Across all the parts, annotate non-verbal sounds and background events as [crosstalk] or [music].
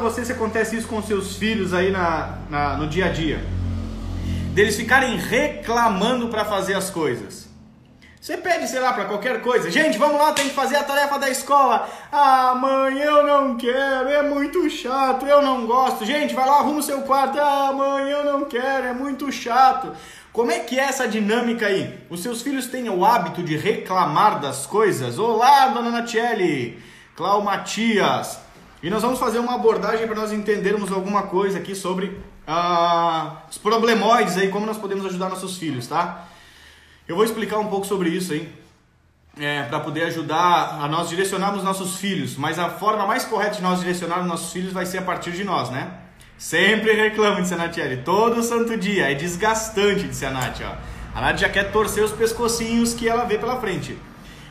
para você se acontece isso com seus filhos aí na, na no dia a dia. Deles ficarem reclamando para fazer as coisas. Você pede, sei lá, para qualquer coisa. Gente, vamos lá, tem que fazer a tarefa da escola. Ah, mãe, eu não quero, é muito chato, eu não gosto. Gente, vai lá, arruma o seu quarto. Ah, mãe, eu não quero, é muito chato. Como é que é essa dinâmica aí? Os seus filhos têm o hábito de reclamar das coisas? Olá, dona Natiele, Clau Matias. E nós vamos fazer uma abordagem para nós entendermos alguma coisa aqui sobre ah, os problemoides aí, como nós podemos ajudar nossos filhos, tá? Eu vou explicar um pouco sobre isso aí, é, para poder ajudar a nós direcionarmos nossos filhos. Mas a forma mais correta de nós direcionarmos nossos filhos vai ser a partir de nós, né? Sempre reclamo, disse a Natiele, todo santo dia. É desgastante, a Nath. Ó. A Nath já quer torcer os pescocinhos que ela vê pela frente.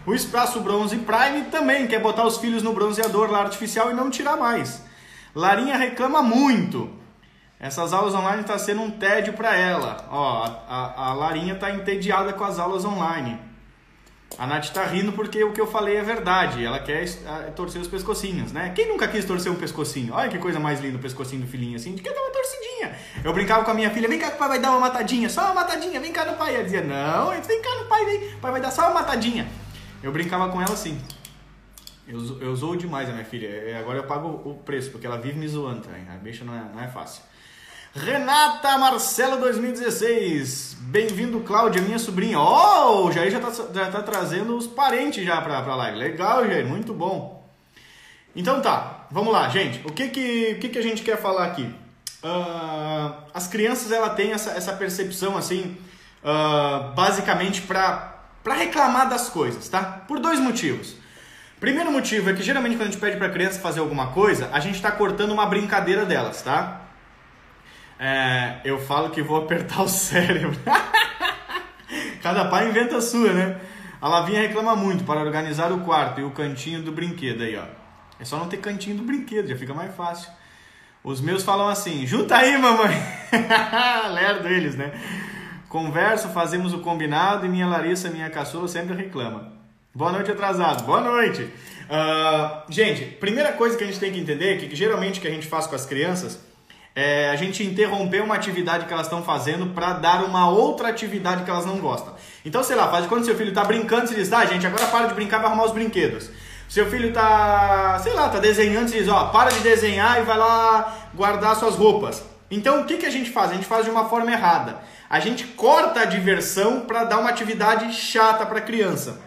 O Espaço Bronze Prime também quer botar os filhos no bronzeador lá artificial e não tirar mais. Larinha reclama muito. Essas aulas online está sendo um tédio para ela. Ó, a, a, a Larinha está entediada com as aulas online. A Nath está rindo porque o que eu falei é verdade. Ela quer torcer os pescocinhos, né? Quem nunca quis torcer um pescocinho? Olha que coisa mais linda o pescocinho do filhinho assim. De que dar uma torcidinha. Eu brincava com a minha filha, vem cá que o pai vai dar uma matadinha, só uma matadinha, vem cá no pai. Ela dizia, não, vem cá no pai, vem. O pai vai dar só uma matadinha. Eu brincava com ela assim. Eu, eu zoo demais a minha filha. É, agora eu pago o preço, porque ela vive me zoando também. A bicha não é, não é fácil. Renata Marcelo 2016. Bem-vindo, Cláudia, minha sobrinha. Oh, o Jair já tá, já tá trazendo os parentes já pra, pra live. Legal, Jair, muito bom. Então tá, vamos lá, gente. O que que, o que, que a gente quer falar aqui? Uh, as crianças, ela tem essa, essa percepção, assim, uh, basicamente pra, pra reclamar das coisas, tá? Por dois motivos. Primeiro motivo é que geralmente quando a gente pede pra criança fazer alguma coisa, a gente tá cortando uma brincadeira delas, tá? É, eu falo que vou [laughs] apertar o cérebro. [laughs] Cada pai inventa a sua, né? A Lavinha reclama muito para organizar o quarto e o cantinho do brinquedo aí, ó. É só não ter cantinho do brinquedo, já fica mais fácil. Os meus falam assim: junta aí, mamãe. [laughs] Lerdo eles, né? Converso, fazemos o combinado e minha Larissa, minha caçula, sempre reclama. Boa noite, atrasado. Boa noite. Uh, gente, primeira coisa que a gente tem que entender é que geralmente que a gente faz com as crianças é, a gente interromper uma atividade que elas estão fazendo para dar uma outra atividade que elas não gostam. Então, sei lá, faz quando seu filho está brincando, você diz, tá, gente, agora para de brincar, vai arrumar os brinquedos. Seu filho tá, sei lá, tá desenhando, você diz, ó, para de desenhar e vai lá guardar suas roupas. Então, o que, que a gente faz? A gente faz de uma forma errada. A gente corta a diversão para dar uma atividade chata para a criança.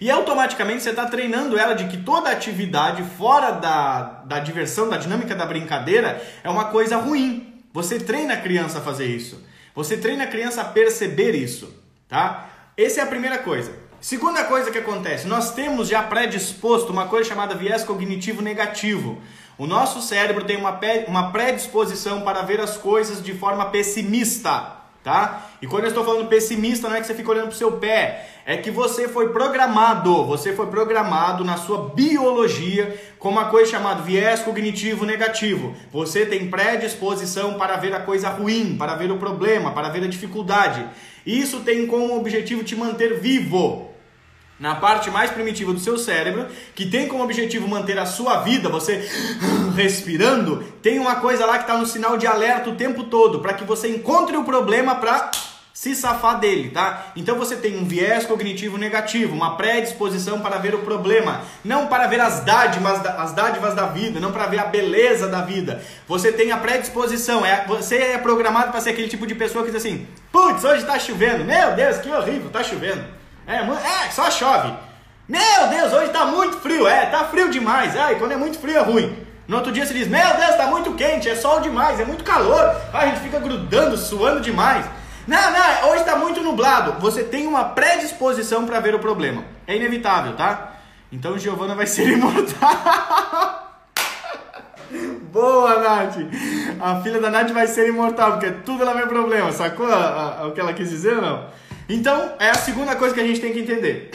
E automaticamente você está treinando ela de que toda atividade fora da, da diversão, da dinâmica da brincadeira, é uma coisa ruim. Você treina a criança a fazer isso. Você treina a criança a perceber isso, tá? Essa é a primeira coisa. Segunda coisa que acontece, nós temos já predisposto uma coisa chamada viés cognitivo negativo. O nosso cérebro tem uma, uma predisposição para ver as coisas de forma pessimista tá? E quando eu estou falando pessimista, não é que você fica olhando para o seu pé, é que você foi programado, você foi programado na sua biologia com uma coisa chamada viés cognitivo negativo. Você tem predisposição para ver a coisa ruim, para ver o problema, para ver a dificuldade. Isso tem como objetivo te manter vivo na parte mais primitiva do seu cérebro, que tem como objetivo manter a sua vida, você [sighs] respirando, tem uma coisa lá que está no sinal de alerta o tempo todo, para que você encontre o problema para se safar dele, tá? Então você tem um viés cognitivo negativo, uma predisposição para ver o problema, não para ver as dádivas, as dádivas da vida, não para ver a beleza da vida. Você tem a predisposição, é, você é programado para ser aquele tipo de pessoa que diz assim: "Putz, hoje está chovendo. Meu Deus, que horrível, está chovendo". É, é, só chove. Meu Deus, hoje tá muito frio. É, tá frio demais. É, e quando é muito frio é ruim. No outro dia você diz, meu Deus, tá muito quente, é sol demais, é muito calor. a gente fica grudando, suando demais. Não, não, hoje tá muito nublado. Você tem uma predisposição para ver o problema. É inevitável, tá? Então Giovana vai ser [laughs] imortal. Boa, Nath! A filha da Nath vai ser imortal, porque tudo ela vê problema. Sacou a, a, o que ela quis dizer não? Então, é a segunda coisa que a gente tem que entender.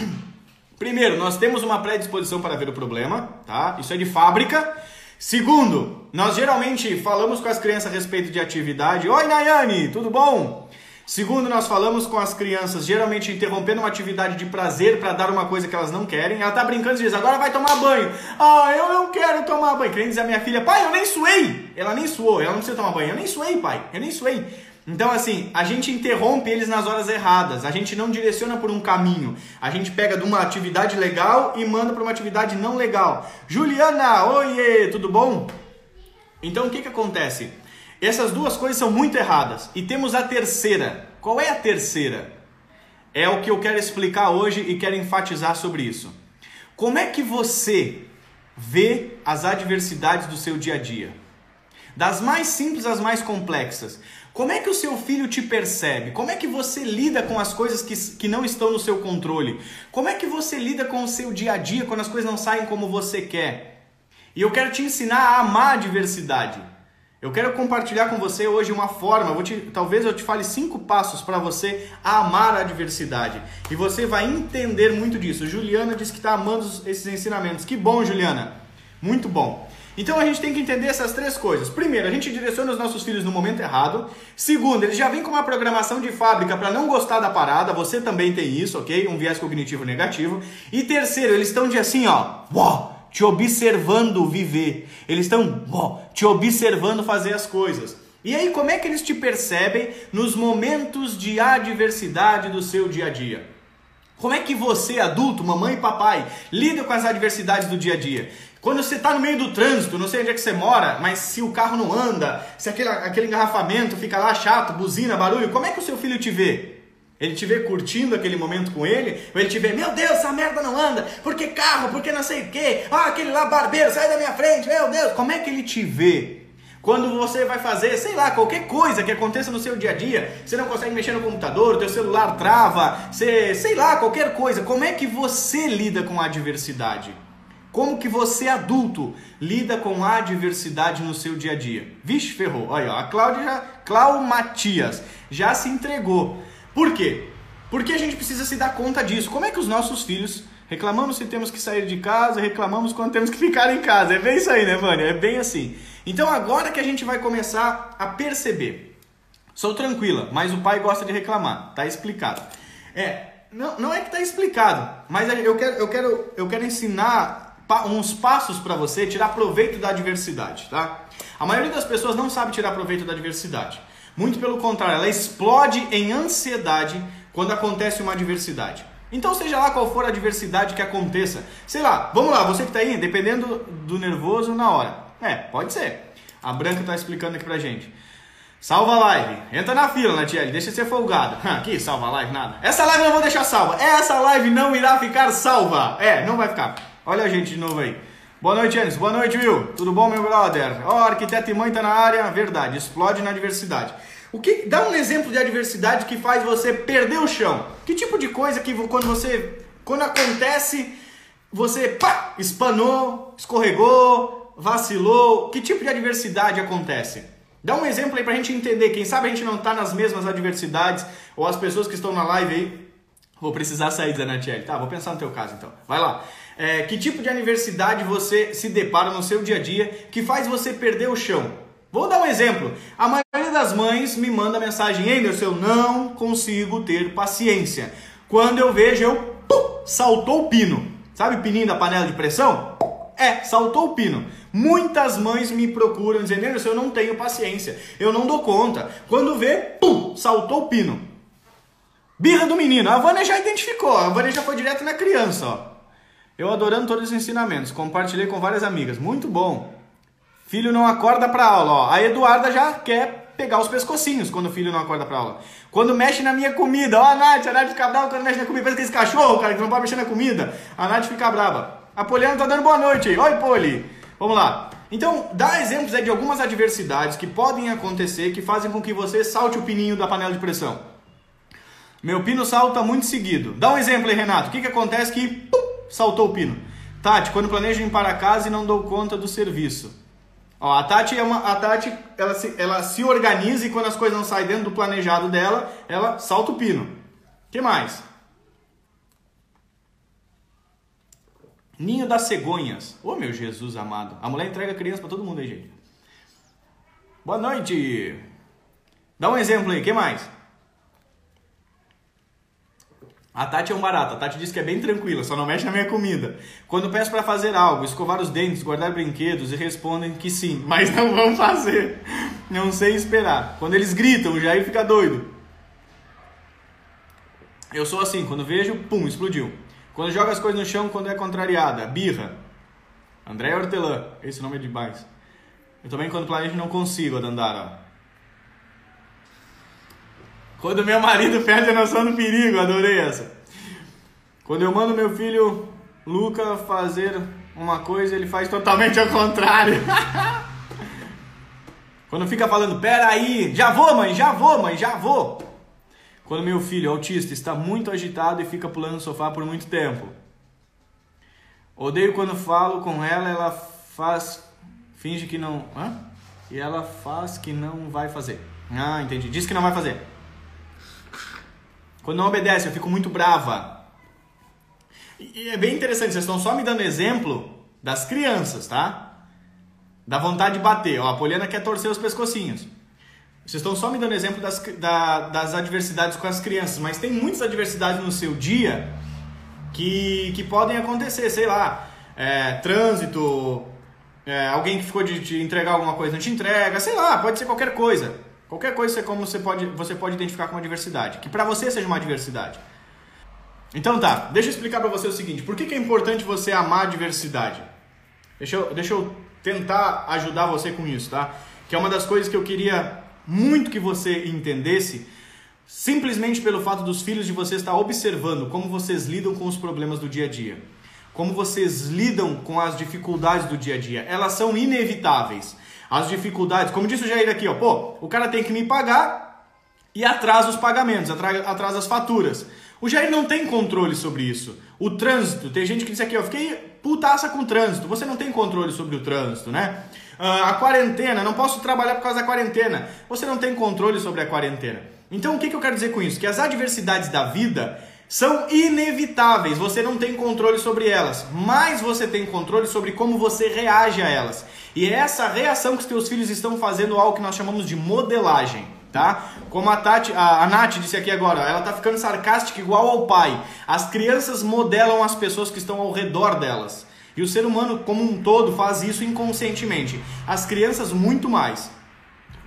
Primeiro, nós temos uma predisposição para ver o problema, tá? Isso é de fábrica. Segundo, nós geralmente falamos com as crianças a respeito de atividade. Oi, Nayane, tudo bom? Segundo, nós falamos com as crianças, geralmente interrompendo uma atividade de prazer para dar uma coisa que elas não querem. Ela tá brincando e diz: agora vai tomar banho. Ah, eu não quero tomar banho. Querendo dizer a minha filha: pai, eu nem suei. Ela nem suou, ela não precisa tomar banho. Eu nem suei, pai, eu nem suei. Então, assim, a gente interrompe eles nas horas erradas, a gente não direciona por um caminho, a gente pega de uma atividade legal e manda para uma atividade não legal. Juliana, oiê, tudo bom? Então, o que, que acontece? Essas duas coisas são muito erradas. E temos a terceira. Qual é a terceira? É o que eu quero explicar hoje e quero enfatizar sobre isso. Como é que você vê as adversidades do seu dia a dia? Das mais simples às mais complexas. Como é que o seu filho te percebe? Como é que você lida com as coisas que, que não estão no seu controle? Como é que você lida com o seu dia a dia quando as coisas não saem como você quer? E eu quero te ensinar a amar a diversidade. Eu quero compartilhar com você hoje uma forma, vou te, talvez eu te fale cinco passos para você amar a diversidade. E você vai entender muito disso. Juliana disse que está amando esses ensinamentos. Que bom, Juliana! Muito bom. Então a gente tem que entender essas três coisas. Primeiro, a gente direciona os nossos filhos no momento errado. Segundo, eles já vêm com uma programação de fábrica para não gostar da parada. Você também tem isso, ok? Um viés cognitivo negativo. E terceiro, eles estão de assim, ó, te observando viver. Eles estão te observando fazer as coisas. E aí, como é que eles te percebem nos momentos de adversidade do seu dia a dia? Como é que você, adulto, mamãe e papai, lida com as adversidades do dia a dia? Quando você está no meio do trânsito, não sei onde é que você mora, mas se o carro não anda, se aquele, aquele engarrafamento fica lá chato, buzina, barulho, como é que o seu filho te vê? Ele te vê curtindo aquele momento com ele? Ou ele te vê, meu Deus, essa merda não anda, porque carro, porque não sei o quê, ah, aquele lá barbeiro, sai da minha frente, meu Deus, como é que ele te vê? Quando você vai fazer, sei lá, qualquer coisa que aconteça no seu dia a dia, você não consegue mexer no computador, teu celular trava, você, sei lá, qualquer coisa, como é que você lida com a adversidade? Como que você, adulto, lida com a adversidade no seu dia a dia? Vixe, ferrou. Ó, a Cláudia já, Clau Matias já se entregou. Por quê? Porque a gente precisa se dar conta disso. Como é que os nossos filhos reclamamos se temos que sair de casa, reclamamos quando temos que ficar em casa. É bem isso aí, né, Vânia? É bem assim. Então agora que a gente vai começar a perceber. Sou tranquila, mas o pai gosta de reclamar. Tá explicado. É, não, não é que tá explicado, mas eu quero, eu quero, eu quero ensinar uns passos para você tirar proveito da adversidade, tá? A maioria das pessoas não sabe tirar proveito da adversidade. Muito pelo contrário, ela explode em ansiedade quando acontece uma adversidade. Então, seja lá qual for a adversidade que aconteça, sei lá, vamos lá, você que está aí, dependendo do nervoso na hora. É, pode ser. A Branca está explicando aqui pra gente. Salva a live. Entra na fila, Natiele. Deixa de ser folgado. [laughs] Aqui, salva a live, nada. Essa live não vou deixar salva. Essa live não irá ficar salva. É, não vai ficar. Olha a gente de novo aí. Boa noite, Enes. Boa noite, Will. Tudo bom, meu brother? Ó, oh, arquiteto e mãe tá na área. Verdade, explode na diversidade. O que dá um exemplo de adversidade que faz você perder o chão? Que tipo de coisa que quando você quando acontece você pá, espanou, escorregou, vacilou? Que tipo de adversidade acontece? Dá um exemplo aí pra gente entender. Quem sabe a gente não tá nas mesmas adversidades ou as pessoas que estão na live aí. Vou precisar sair, Zanatielli. Tá, vou pensar no teu caso então. Vai lá é, que tipo de adversidade você se depara no seu dia a dia que faz você perder o chão. Vou dar um exemplo. A maioria das mães me manda mensagem: Anderson, eu não consigo ter paciência. Quando eu vejo, eu pum, saltou o pino. Sabe o pininho da panela de pressão? É, saltou o pino. Muitas mães me procuram dizendo: Anderson, eu não tenho paciência, eu não dou conta. Quando vê, pum, saltou o pino. Birra do menino. A Vânia já identificou, a Vânia já foi direto na criança, ó. Eu adorando todos os ensinamentos, compartilhei com várias amigas. Muito bom. Filho não acorda para aula, ó. A Eduarda já quer pegar os pescocinhos quando o filho não acorda para aula. Quando mexe na minha comida, ó, a Nath, a Nath fica brava quando mexe na comida, parece aquele cachorro, cara, que não pode mexer na comida. A Nath fica brava. A Poliana tá dando boa noite aí. Oi, Poli. Vamos lá. Então, dá exemplos aí de algumas adversidades que podem acontecer que fazem com que você salte o pininho da panela de pressão. Meu pino salta muito seguido. Dá um exemplo aí, Renato. O que, que acontece que pum, saltou o pino. Tati, quando planejo ir para casa e não dou conta do serviço. Ó, a Tati, é uma, a Tati ela, se, ela se organiza e quando as coisas não saem dentro do planejado dela, ela salta o pino. que mais? Ninho das cegonhas. Ô oh, meu Jesus amado. A mulher entrega criança para todo mundo aí, gente. Boa noite. Dá um exemplo aí, que mais? A Tati é um barato. A Tati diz que é bem tranquila, só não mexe na minha comida. Quando peço para fazer algo, escovar os dentes, guardar brinquedos e respondem que sim, [laughs] mas não vão fazer. Não sei esperar. Quando eles gritam, o Jair fica doido. Eu sou assim, quando vejo, pum, explodiu. Quando joga as coisas no chão, quando é contrariada, birra. André Hortelã, esse nome é demais. Eu também, quando planejo, não consigo, a Dandara. Quando meu marido [laughs] perde a noção do perigo, adorei essa. Quando eu mando meu filho Luca fazer uma coisa, ele faz totalmente ao contrário. [laughs] Quando fica falando, peraí, já vou mãe, já vou mãe, já vou. Quando meu filho autista está muito agitado e fica pulando no sofá por muito tempo. Odeio quando falo com ela, ela faz, finge que não, hã? E ela faz que não vai fazer. Ah, entendi. Diz que não vai fazer. Quando não obedece, eu fico muito brava. E é bem interessante, vocês estão só me dando exemplo das crianças, tá? Da vontade de bater. Ó, a Poliana quer torcer os pescocinhos. Vocês estão só me dando exemplo das, da, das adversidades com as crianças, mas tem muitas adversidades no seu dia que, que podem acontecer, sei lá, é, trânsito, é, alguém que ficou de te entregar alguma coisa não te entrega, sei lá, pode ser qualquer coisa. Qualquer coisa como você pode, você pode identificar como adversidade, que para você seja uma adversidade. Então tá, deixa eu explicar para você o seguinte, por que, que é importante você amar a diversidade? Deixa eu, deixa eu tentar ajudar você com isso, tá? Que é uma das coisas que eu queria muito que você entendesse, simplesmente pelo fato dos filhos de você estar observando como vocês lidam com os problemas do dia a dia. Como vocês lidam com as dificuldades do dia a dia. Elas são inevitáveis as dificuldades. Como disse o Jair aqui, ó, pô, o cara tem que me pagar e atrasa os pagamentos, atrasa as faturas. O Jair não tem controle sobre isso. O trânsito, tem gente que diz aqui, ó, fiquei putaça com o trânsito. Você não tem controle sobre o trânsito, né? Uh, a quarentena, não posso trabalhar por causa da quarentena. Você não tem controle sobre a quarentena. Então o que, que eu quero dizer com isso? Que as adversidades da vida são inevitáveis, você não tem controle sobre elas, mas você tem controle sobre como você reage a elas. E é essa reação que os teus filhos estão fazendo algo que nós chamamos de modelagem, tá? Como a Tati, a, a Nath disse aqui agora, ela tá ficando sarcástica igual ao pai. As crianças modelam as pessoas que estão ao redor delas. E o ser humano como um todo faz isso inconscientemente. As crianças muito mais.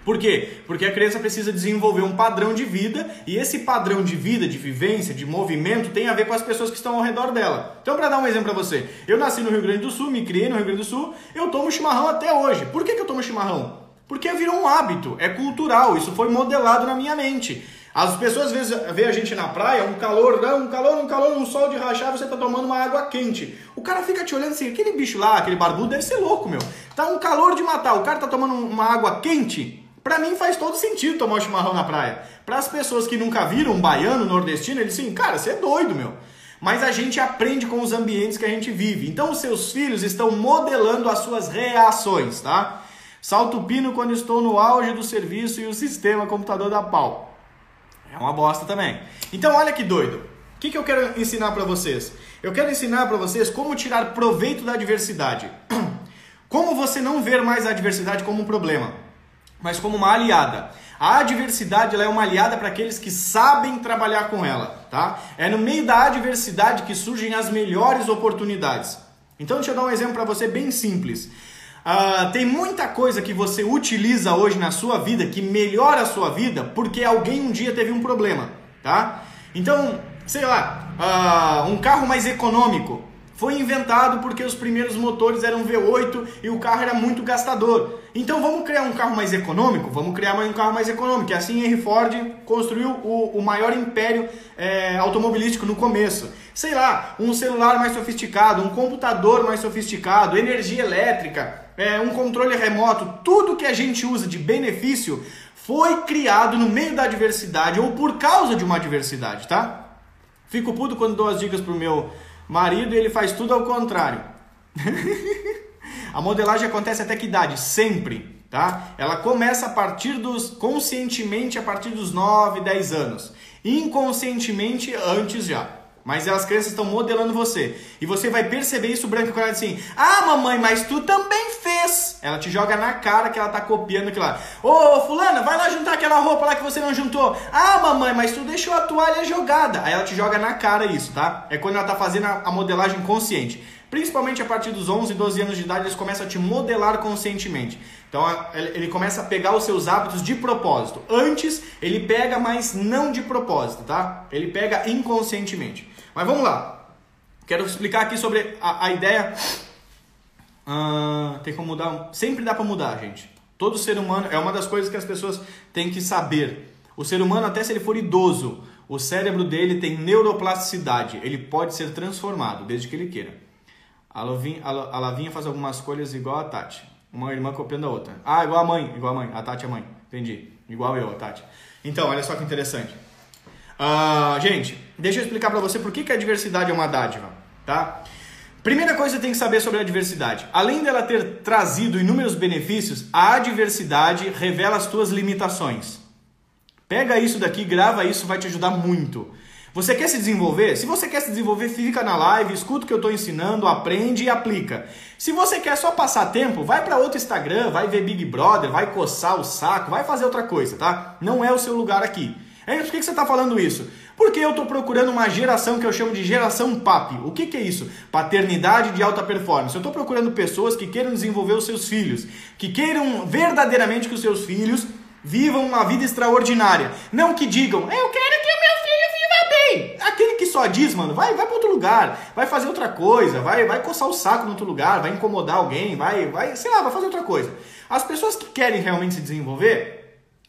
Por quê? Porque a criança precisa desenvolver um padrão de vida e esse padrão de vida, de vivência, de movimento tem a ver com as pessoas que estão ao redor dela. Então, para dar um exemplo para você, eu nasci no Rio Grande do Sul, me criei no Rio Grande do Sul, eu tomo chimarrão até hoje. Por que, que eu tomo chimarrão? Porque virou um hábito, é cultural, isso foi modelado na minha mente. As pessoas às vezes veem a gente na praia, um calor, um calor, um calor, um sol de rachar, você tá tomando uma água quente. O cara fica te olhando assim, aquele bicho lá, aquele barbudo deve ser louco, meu. Tá um calor de matar, o cara tá tomando uma água quente, para mim faz todo sentido tomar um chimarrão na praia. Para as pessoas que nunca viram um baiano nordestino, eles assim, cara, você é doido, meu. Mas a gente aprende com os ambientes que a gente vive. Então os seus filhos estão modelando as suas reações, tá? Salto pino quando estou no auge do serviço e o sistema computador da pau. É uma bosta também. Então olha que doido. O que, que eu quero ensinar para vocês? Eu quero ensinar para vocês como tirar proveito da adversidade. [clears throat] Como você não ver mais a adversidade como um problema mas como uma aliada. A adversidade é uma aliada para aqueles que sabem trabalhar com ela, tá? É no meio da adversidade que surgem as melhores oportunidades. Então deixa eu dar um exemplo para você bem simples. Uh, tem muita coisa que você utiliza hoje na sua vida que melhora a sua vida porque alguém um dia teve um problema, tá? Então, sei lá, uh, um carro mais econômico foi inventado porque os primeiros motores eram V8 e o carro era muito gastador. Então vamos criar um carro mais econômico? Vamos criar um carro mais econômico. E assim Henry Ford construiu o, o maior império é, automobilístico no começo. Sei lá, um celular mais sofisticado, um computador mais sofisticado, energia elétrica, é, um controle remoto, tudo que a gente usa de benefício foi criado no meio da adversidade ou por causa de uma adversidade, tá? Fico puto quando dou as dicas pro meu Marido, ele faz tudo ao contrário. [laughs] a modelagem acontece até que idade? Sempre, tá? Ela começa a partir dos conscientemente a partir dos 9, 10 anos. Inconscientemente antes já. Mas as crianças estão modelando você. E você vai perceber isso branco e assim: "Ah, mamãe, mas tu também fez ela te joga na cara que ela tá copiando aquilo lá. Ô, fulana, vai lá juntar aquela roupa lá que você não juntou. Ah, mamãe, mas tu deixou a toalha jogada. Aí ela te joga na cara isso, tá? É quando ela tá fazendo a modelagem consciente. Principalmente a partir dos 11, 12 anos de idade, eles começam a te modelar conscientemente. Então ele começa a pegar os seus hábitos de propósito. Antes ele pega, mas não de propósito, tá? Ele pega inconscientemente. Mas vamos lá. Quero explicar aqui sobre a, a ideia. Uh, tem como mudar. Sempre dá para mudar, gente. Todo ser humano é uma das coisas que as pessoas têm que saber. O ser humano, até se ele for idoso, o cérebro dele tem neuroplasticidade. Ele pode ser transformado, desde que ele queira. A Lavinha, a Lavinha faz algumas coisas igual a Tati. Uma irmã copiando a outra. Ah, igual a mãe, igual a mãe. A Tati é mãe. Entendi. Igual eu, a Tati. Então, olha só que interessante. Uh, gente, deixa eu explicar para você por que, que a diversidade é uma dádiva, tá? Primeira coisa que você tem que saber sobre a diversidade. Além dela ter trazido inúmeros benefícios, a adversidade revela as tuas limitações. Pega isso daqui, grava isso, vai te ajudar muito. Você quer se desenvolver? Se você quer se desenvolver, fica na live, escuta o que eu estou ensinando, aprende e aplica. Se você quer só passar tempo, vai para outro Instagram, vai ver Big Brother, vai coçar o saco, vai fazer outra coisa, tá? Não é o seu lugar aqui. É, por que você está falando isso? Porque eu estou procurando uma geração que eu chamo de geração PAP. O que, que é isso? Paternidade de alta performance. Eu estou procurando pessoas que queiram desenvolver os seus filhos, que queiram verdadeiramente que os seus filhos vivam uma vida extraordinária. Não que digam, eu quero que o meu filho viva bem. Aquele que só diz, mano, vai, vai para outro lugar, vai fazer outra coisa, vai, vai coçar o saco em outro lugar, vai incomodar alguém, vai, vai, sei lá, vai fazer outra coisa. As pessoas que querem realmente se desenvolver,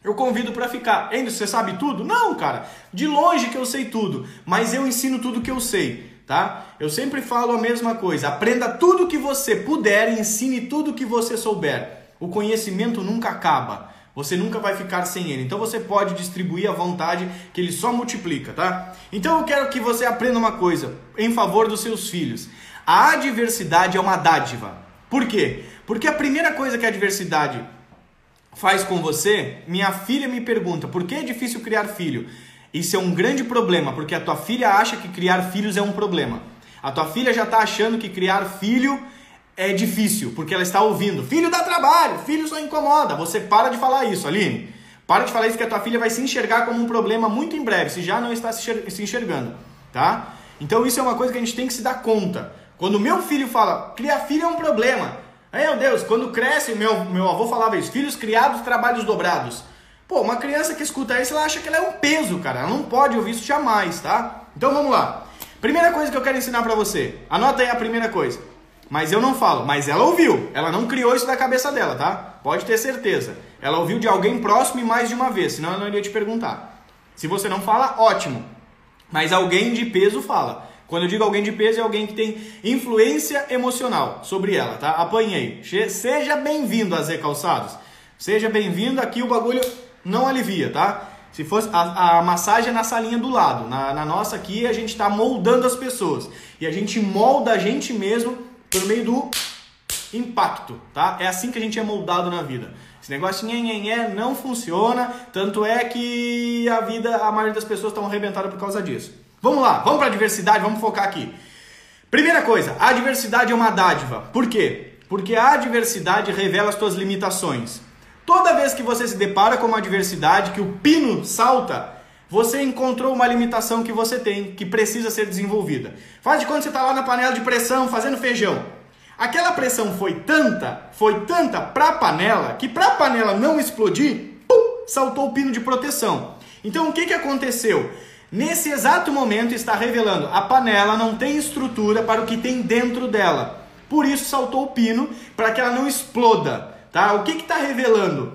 eu convido para ficar. Ainda você sabe tudo? Não, cara. De longe que eu sei tudo, mas eu ensino tudo que eu sei, tá? Eu sempre falo a mesma coisa. Aprenda tudo que você puder e ensine tudo que você souber. O conhecimento nunca acaba. Você nunca vai ficar sem ele. Então você pode distribuir à vontade, que ele só multiplica, tá? Então eu quero que você aprenda uma coisa em favor dos seus filhos. A adversidade é uma dádiva. Por quê? Porque a primeira coisa que a adversidade faz com você, minha filha me pergunta: por que é difícil criar filho? Isso é um grande problema, porque a tua filha acha que criar filhos é um problema. A tua filha já está achando que criar filho é difícil, porque ela está ouvindo: filho dá trabalho, filho só incomoda. Você para de falar isso, Aline. Para de falar isso que a tua filha vai se enxergar como um problema muito em breve, se já não está se enxergando, tá? Então isso é uma coisa que a gente tem que se dar conta. Quando meu filho fala, criar filho é um problema, meu Deus, quando cresce, meu, meu avô falava isso, filhos criados, trabalhos dobrados. Pô, uma criança que escuta isso, ela acha que ela é um peso, cara. Ela não pode ouvir isso jamais, tá? Então vamos lá. Primeira coisa que eu quero ensinar para você. Anota aí a primeira coisa. Mas eu não falo, mas ela ouviu. Ela não criou isso da cabeça dela, tá? Pode ter certeza. Ela ouviu de alguém próximo e mais de uma vez, senão ela não iria te perguntar. Se você não fala, ótimo. Mas alguém de peso fala. Quando eu digo alguém de peso, é alguém que tem influência emocional sobre ela, tá? Apanhei. Seja bem-vindo a Z Calçados. Seja bem-vindo, aqui o bagulho não alivia, tá? Se fosse a, a massagem é na salinha do lado, na, na nossa aqui a gente está moldando as pessoas e a gente molda a gente mesmo por meio do impacto, tá? É assim que a gente é moldado na vida. Esse negócio nhenhenhé não funciona, tanto é que a vida, a maioria das pessoas estão arrebentadas por causa disso. Vamos lá, vamos para a diversidade, vamos focar aqui. Primeira coisa, a diversidade é uma dádiva. Por quê? Porque a diversidade revela as suas limitações. Toda vez que você se depara com uma adversidade, que o pino salta, você encontrou uma limitação que você tem, que precisa ser desenvolvida. Faz de quando você está lá na panela de pressão fazendo feijão. Aquela pressão foi tanta, foi tanta para a panela, que para a panela não explodir, pum, saltou o pino de proteção. Então o que, que aconteceu? Nesse exato momento está revelando a panela não tem estrutura para o que tem dentro dela. Por isso saltou o pino para que ela não exploda. Tá? O que está revelando?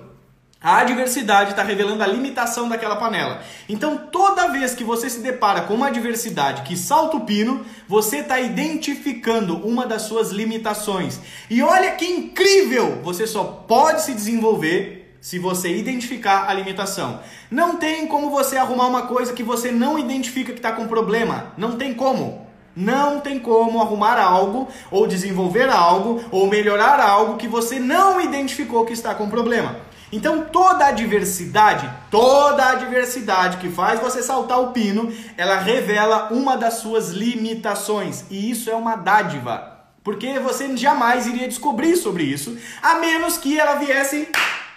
A adversidade está revelando a limitação daquela panela. Então, toda vez que você se depara com uma adversidade que salta o pino, você está identificando uma das suas limitações. E olha que incrível! Você só pode se desenvolver se você identificar a limitação. Não tem como você arrumar uma coisa que você não identifica que está com problema. Não tem como. Não tem como arrumar algo, ou desenvolver algo, ou melhorar algo que você não identificou que está com problema. Então toda a diversidade, toda a diversidade que faz você saltar o pino, ela revela uma das suas limitações. E isso é uma dádiva. Porque você jamais iria descobrir sobre isso, a menos que ela viesse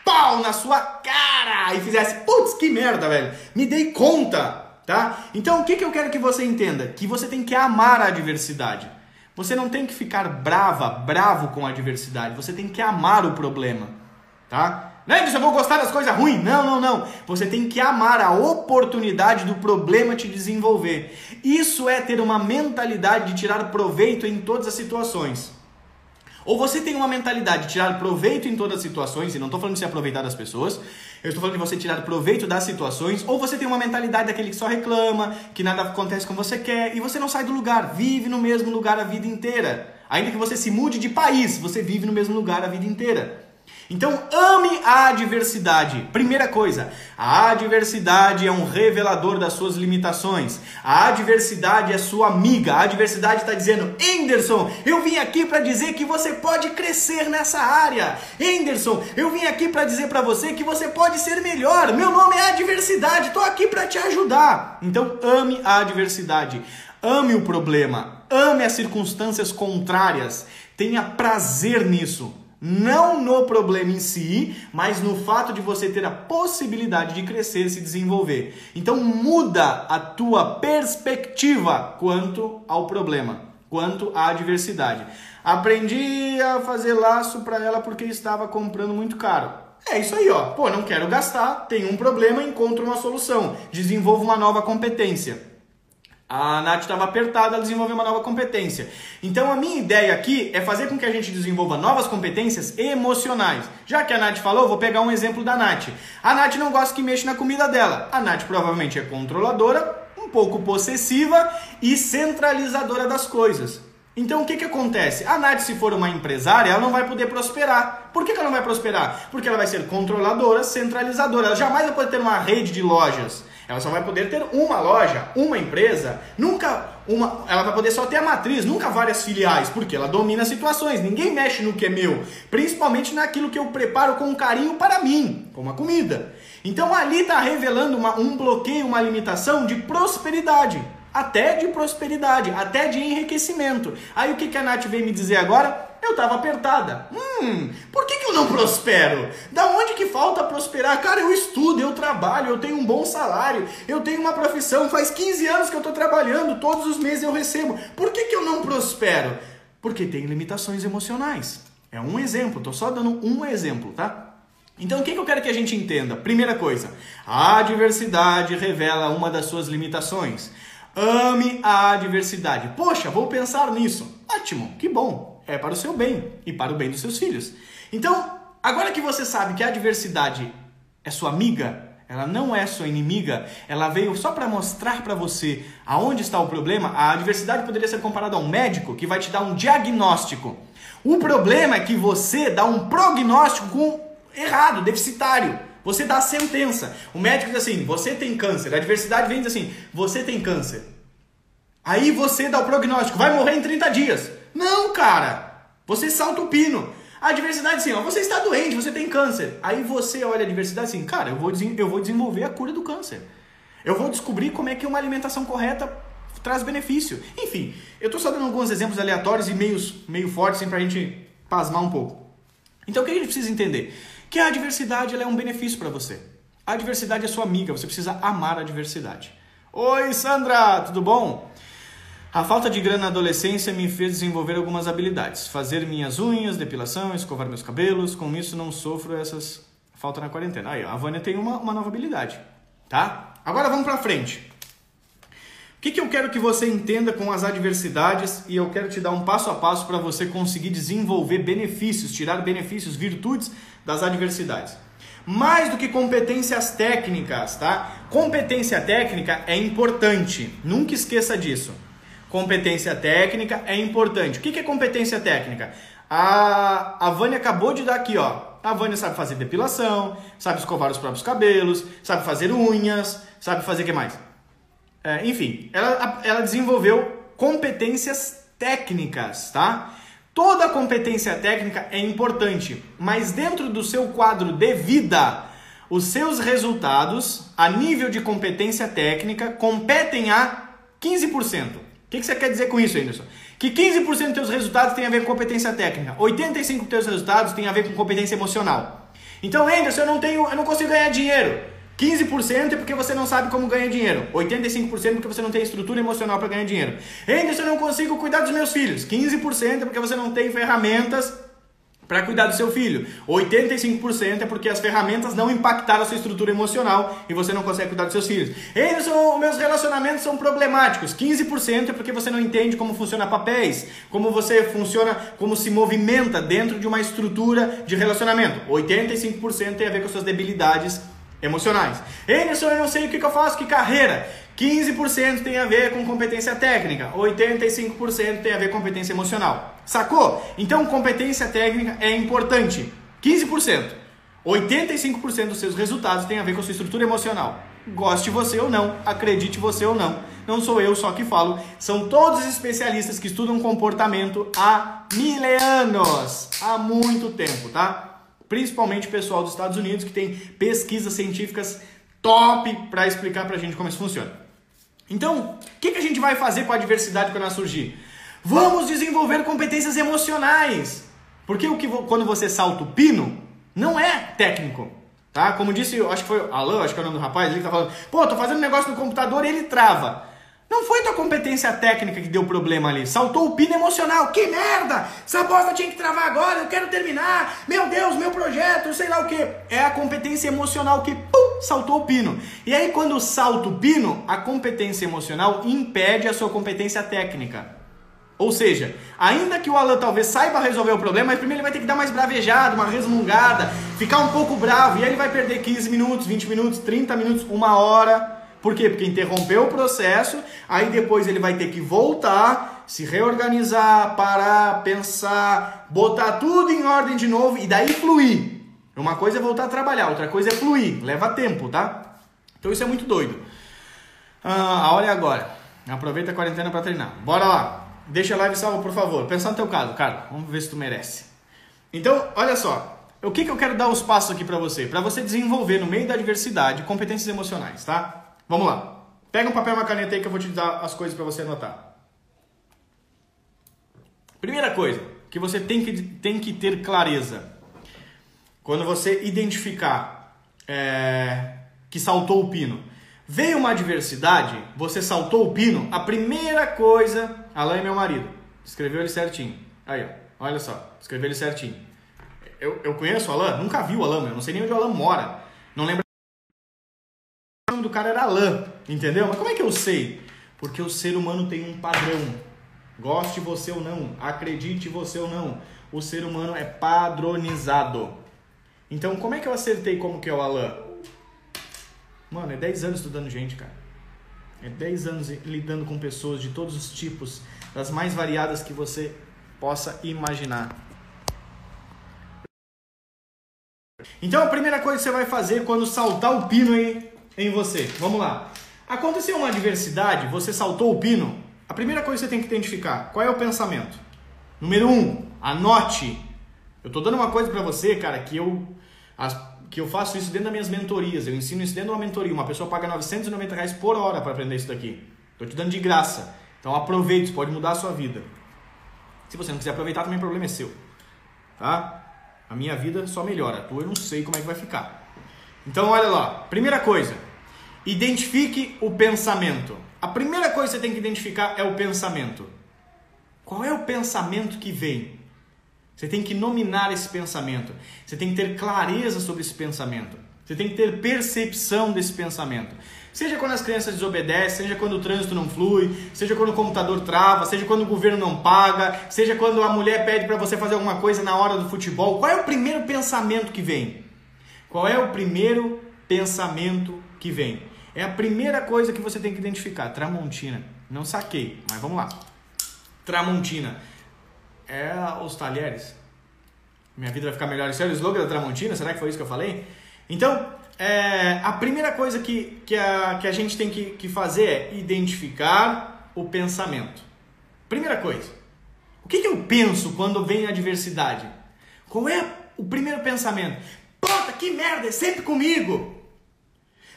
pau na sua cara e fizesse, putz, que merda, velho. Me dei conta, tá? Então, o que, que eu quero que você entenda? Que você tem que amar a adversidade. Você não tem que ficar brava, bravo com a adversidade. Você tem que amar o problema, tá? Não é que eu vou gostar das coisas ruins. Não, não, não. Você tem que amar a oportunidade do problema te desenvolver. Isso é ter uma mentalidade de tirar proveito em todas as situações. Ou você tem uma mentalidade de tirar proveito em todas as situações, e não estou falando de se aproveitar das pessoas, eu estou falando de você tirar proveito das situações, ou você tem uma mentalidade daquele que só reclama, que nada acontece como você quer, e você não sai do lugar, vive no mesmo lugar a vida inteira. Ainda que você se mude de país, você vive no mesmo lugar a vida inteira. Então ame a adversidade. Primeira coisa, a adversidade é um revelador das suas limitações. A adversidade é sua amiga. A adversidade está dizendo: Anderson, eu vim aqui para dizer que você pode crescer nessa área. Anderson, eu vim aqui para dizer para você que você pode ser melhor. Meu nome é adversidade. Estou aqui para te ajudar. Então ame a adversidade. Ame o problema. Ame as circunstâncias contrárias. Tenha prazer nisso não no problema em si, mas no fato de você ter a possibilidade de crescer e se desenvolver. Então muda a tua perspectiva quanto ao problema, quanto à adversidade. Aprendi a fazer laço para ela porque estava comprando muito caro. É isso aí, ó. Pô, não quero gastar, tem um problema, encontro uma solução, desenvolvo uma nova competência. A Nath estava apertada, ela desenvolveu uma nova competência. Então a minha ideia aqui é fazer com que a gente desenvolva novas competências emocionais. Já que a Nath falou, vou pegar um exemplo da Nath. A Nath não gosta que mexa na comida dela. A Nath provavelmente é controladora, um pouco possessiva e centralizadora das coisas. Então o que, que acontece? A Nath, se for uma empresária, ela não vai poder prosperar. Por que, que ela não vai prosperar? Porque ela vai ser controladora, centralizadora. Ela jamais vai poder ter uma rede de lojas. Ela só vai poder ter uma loja, uma empresa, nunca uma, ela vai poder só ter a matriz, nunca várias filiais, porque ela domina situações. Ninguém mexe no que é meu, principalmente naquilo que eu preparo com carinho para mim, como a comida. Então ali está revelando uma, um bloqueio, uma limitação de prosperidade. Até de prosperidade, até de enriquecimento. Aí o que, que a Nath veio me dizer agora? Eu estava apertada. Hum, por que, que eu não prospero? Da onde que falta prosperar? Cara, eu estudo, eu trabalho, eu tenho um bom salário, eu tenho uma profissão, faz 15 anos que eu estou trabalhando, todos os meses eu recebo. Por que, que eu não prospero? Porque tem limitações emocionais. É um exemplo, estou só dando um exemplo, tá? Então, o que, que eu quero que a gente entenda? Primeira coisa, a adversidade revela uma das suas limitações. Ame a adversidade. Poxa, vou pensar nisso. Ótimo, que bom é para o seu bem e para o bem dos seus filhos. Então, agora que você sabe que a adversidade é sua amiga, ela não é sua inimiga, ela veio só para mostrar para você aonde está o problema. A adversidade poderia ser comparada a um médico que vai te dar um diagnóstico. O problema é que você dá um prognóstico errado, deficitário. Você dá a sentença. O médico diz assim: você tem câncer. A adversidade vem e diz assim: você tem câncer. Aí você dá o prognóstico: vai morrer em 30 dias. Não, cara. Você salta o pino. A adversidade assim, ó, você está doente, você tem câncer. Aí você olha a adversidade assim, cara, eu vou, eu vou desenvolver a cura do câncer. Eu vou descobrir como é que uma alimentação correta traz benefício. Enfim, eu estou só dando alguns exemplos aleatórios e meios, meio fortes assim, para a gente pasmar um pouco. Então o que a gente precisa entender? Que a adversidade é um benefício para você. A adversidade é sua amiga, você precisa amar a adversidade. Oi, Sandra, tudo bom? A falta de grana na adolescência me fez desenvolver algumas habilidades. Fazer minhas unhas, depilação, escovar meus cabelos. Com isso não sofro essas falta na quarentena. Aí, a Vânia tem uma, uma nova habilidade, tá? Agora vamos para frente. O que, que eu quero que você entenda com as adversidades e eu quero te dar um passo a passo para você conseguir desenvolver benefícios, tirar benefícios, virtudes das adversidades. Mais do que competências técnicas, tá? Competência técnica é importante, nunca esqueça disso. Competência técnica é importante. O que é competência técnica? A, a Vânia acabou de dar aqui, ó. A Vânia sabe fazer depilação, sabe escovar os próprios cabelos, sabe fazer unhas, sabe fazer o que mais? É, enfim, ela, ela desenvolveu competências técnicas, tá? Toda competência técnica é importante, mas dentro do seu quadro de vida, os seus resultados a nível de competência técnica competem a 15% que, que você quer dizer com isso, Anderson? que 15% dos teus resultados tem a ver com competência técnica, 85% dos teus resultados tem a ver com competência emocional. Então, Anderson, eu não tenho, eu não consigo ganhar dinheiro. 15% é porque você não sabe como ganhar dinheiro. 85% porque você não tem estrutura emocional para ganhar dinheiro. Anderson, eu não consigo cuidar dos meus filhos. 15% é porque você não tem ferramentas para cuidar do seu filho. 85% é porque as ferramentas não impactaram a sua estrutura emocional e você não consegue cuidar dos seus filhos. Anderson, meus relacionamentos são problemáticos. 15% é porque você não entende como funciona papéis, como você funciona, como se movimenta dentro de uma estrutura de relacionamento. 85% tem a ver com suas debilidades emocionais. Anderson, eu não sei o que, que eu faço, que carreira. 15% tem a ver com competência técnica, 85% tem a ver com competência emocional. Sacou? Então, competência técnica é importante. 15%. 85% dos seus resultados tem a ver com a sua estrutura emocional. Goste você ou não, acredite você ou não, não sou eu só que falo, são todos especialistas que estudam comportamento há mil anos, há muito tempo, tá? Principalmente o pessoal dos Estados Unidos, que tem pesquisas científicas top para explicar para a gente como isso funciona. Então, o que, que a gente vai fazer com a diversidade quando ela surgir? Vamos desenvolver competências emocionais. Porque o que quando você salta o pino, não é técnico. Tá? Como disse, acho que foi Alan, acho que é o nome do rapaz, ele tá falando, pô, tô fazendo um negócio no computador e ele trava. Não foi tua competência técnica que deu problema ali. Saltou o pino emocional. Que merda! Essa bosta tinha que travar agora, eu quero terminar. Meu Deus, meu projeto, sei lá o que. É a competência emocional que pum, saltou o pino. E aí, quando salta o pino, a competência emocional impede a sua competência técnica. Ou seja, ainda que o Alan talvez saiba resolver o problema, mas primeiro ele vai ter que dar mais bravejada, uma resmungada, ficar um pouco bravo, e aí ele vai perder 15 minutos, 20 minutos, 30 minutos, uma hora por quê? Porque interrompeu o processo, aí depois ele vai ter que voltar, se reorganizar, parar, pensar, botar tudo em ordem de novo e daí fluir. Uma coisa é voltar a trabalhar, outra coisa é fluir, leva tempo, tá? Então isso é muito doido. Ah, a hora é agora. Aproveita a quarentena para treinar. Bora lá. Deixa a live salva, por favor. Pensa no teu caso, cara. Vamos ver se tu merece. Então, olha só. O que, que eu quero dar os passos aqui para você? Para você desenvolver no meio da adversidade competências emocionais, tá? Vamos lá. Pega um papel e uma caneta aí que eu vou te dar as coisas para você anotar. Primeira coisa que você tem que, tem que ter clareza. Quando você identificar é, que saltou o pino. Veio uma adversidade, você saltou o pino, a primeira coisa. Alain é meu marido. Escreveu ele certinho. Aí, ó. Olha só. Escreveu ele certinho. Eu, eu conheço o Alain? Nunca vi o Alain, eu não sei nem onde o Alain mora. Não lembro nome do cara era Alain, entendeu? Mas como é que eu sei? Porque o ser humano tem um padrão. Goste você ou não, acredite você ou não, o ser humano é padronizado. Então, como é que eu acertei como que é o Alain? Mano, é 10 anos estudando gente, cara. É 10 anos lidando com pessoas de todos os tipos, das mais variadas que você possa imaginar. Então a primeira coisa que você vai fazer quando saltar o pino aí em você. Vamos lá. Aconteceu uma adversidade, você saltou o pino. A primeira coisa que você tem que identificar, qual é o pensamento? Número um, anote. Eu tô dando uma coisa para você, cara, que eu as, que eu faço isso dentro das minhas mentorias. Eu ensino isso dentro de uma mentoria. Uma pessoa paga 990 reais por hora para aprender isso daqui. Tô te dando de graça. Então aproveite, pode mudar a sua vida. Se você não quiser aproveitar, também o problema é seu. Tá? A minha vida só melhora. A tua eu não sei como é que vai ficar. Então, olha lá. Primeira coisa, identifique o pensamento. A primeira coisa que você tem que identificar é o pensamento. Qual é o pensamento que vem? Você tem que nominar esse pensamento. Você tem que ter clareza sobre esse pensamento. Você tem que ter percepção desse pensamento. Seja quando as crianças desobedecem, seja quando o trânsito não flui, seja quando o computador trava, seja quando o governo não paga, seja quando a mulher pede para você fazer alguma coisa na hora do futebol. Qual é o primeiro pensamento que vem? Qual é o primeiro pensamento que vem? É a primeira coisa que você tem que identificar. Tramontina. Não saquei, mas vamos lá. Tramontina. É os talheres. Minha vida vai ficar melhor. Isso é o slogan da Tramontina? Será que foi isso que eu falei? Então, é, a primeira coisa que, que, a, que a gente tem que, que fazer é identificar o pensamento. Primeira coisa. O que, que eu penso quando vem a adversidade? Qual é o primeiro pensamento? Puta, que merda, é sempre comigo.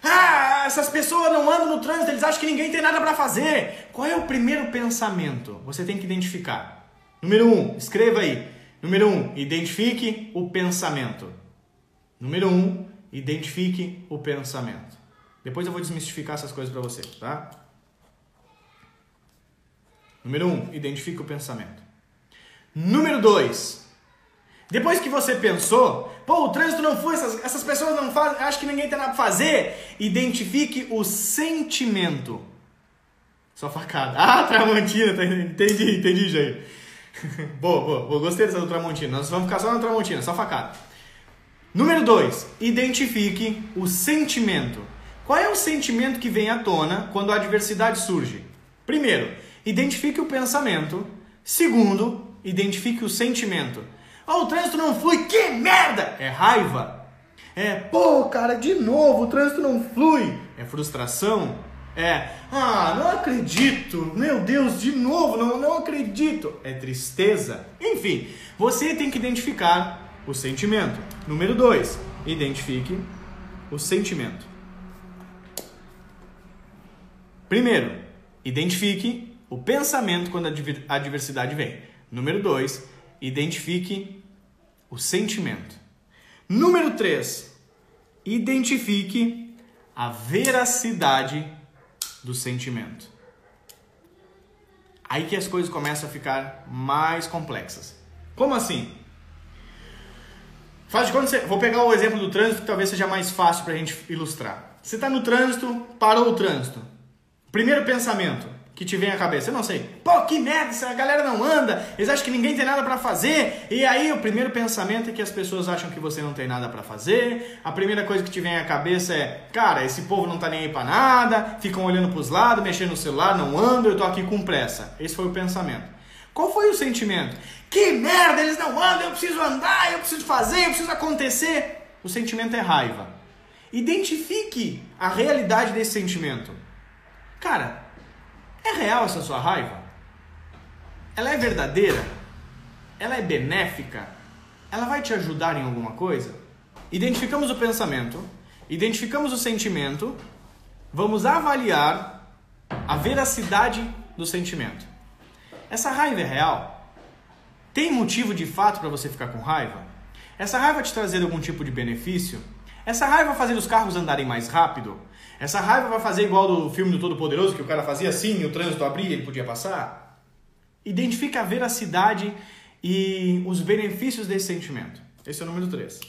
Ah, essas pessoas não andam no trânsito, eles acham que ninguém tem nada para fazer. Qual é o primeiro pensamento? Você tem que identificar. Número um, escreva aí. Número um, identifique o pensamento. Número um, identifique o pensamento. Depois eu vou desmistificar essas coisas para você, tá? Número um, identifique o pensamento. Número dois, depois que você pensou, pô, o trânsito não foi, essas, essas pessoas não fazem, acho que ninguém tem nada pra fazer, identifique o sentimento. Só facada. Ah, Tramontina, tá, entendi, entendi, Jair. [laughs] boa, boa, boa, gostei dessa do Tramontina. Nós vamos ficar só na Tramontina, só facada. Número 2. Identifique o sentimento. Qual é o sentimento que vem à tona quando a adversidade surge? Primeiro, identifique o pensamento. Segundo, identifique o sentimento. Ah, o trânsito não flui, que merda! É raiva. É, pô, cara, de novo, o trânsito não flui. É frustração. É, ah, não acredito, meu Deus, de novo, não, não acredito. É tristeza. Enfim, você tem que identificar o sentimento. Número 2, identifique o sentimento. Primeiro, identifique o pensamento quando a adversidade vem. Número 2, identifique o sentimento. Número 3, identifique a veracidade do sentimento. Aí que as coisas começam a ficar mais complexas. Como assim? Faz de você... vou pegar o exemplo do trânsito que talvez seja mais fácil para a gente ilustrar. Você está no trânsito, parou o trânsito. Primeiro pensamento: que te vem à cabeça? Eu não sei. Pô, que merda, essa galera não anda, eles acham que ninguém tem nada para fazer. E aí o primeiro pensamento é que as pessoas acham que você não tem nada para fazer. A primeira coisa que te vem à cabeça é, cara, esse povo não tá nem aí pra nada, ficam olhando pros lados, mexendo no celular, não andam, eu tô aqui com pressa. Esse foi o pensamento. Qual foi o sentimento? Que merda, eles não andam, eu preciso andar, eu preciso fazer, eu preciso acontecer. O sentimento é raiva. Identifique a realidade desse sentimento. Cara, é real essa sua raiva? Ela é verdadeira? Ela é benéfica? Ela vai te ajudar em alguma coisa? Identificamos o pensamento, identificamos o sentimento, vamos avaliar a veracidade do sentimento. Essa raiva é real? Tem motivo de fato para você ficar com raiva? Essa raiva te trazer algum tipo de benefício? Essa raiva fazer os carros andarem mais rápido? Essa raiva vai fazer igual do filme do Todo Poderoso, que o cara fazia assim o trânsito abria e ele podia passar? Identifica a veracidade e os benefícios desse sentimento. Esse é o número 3.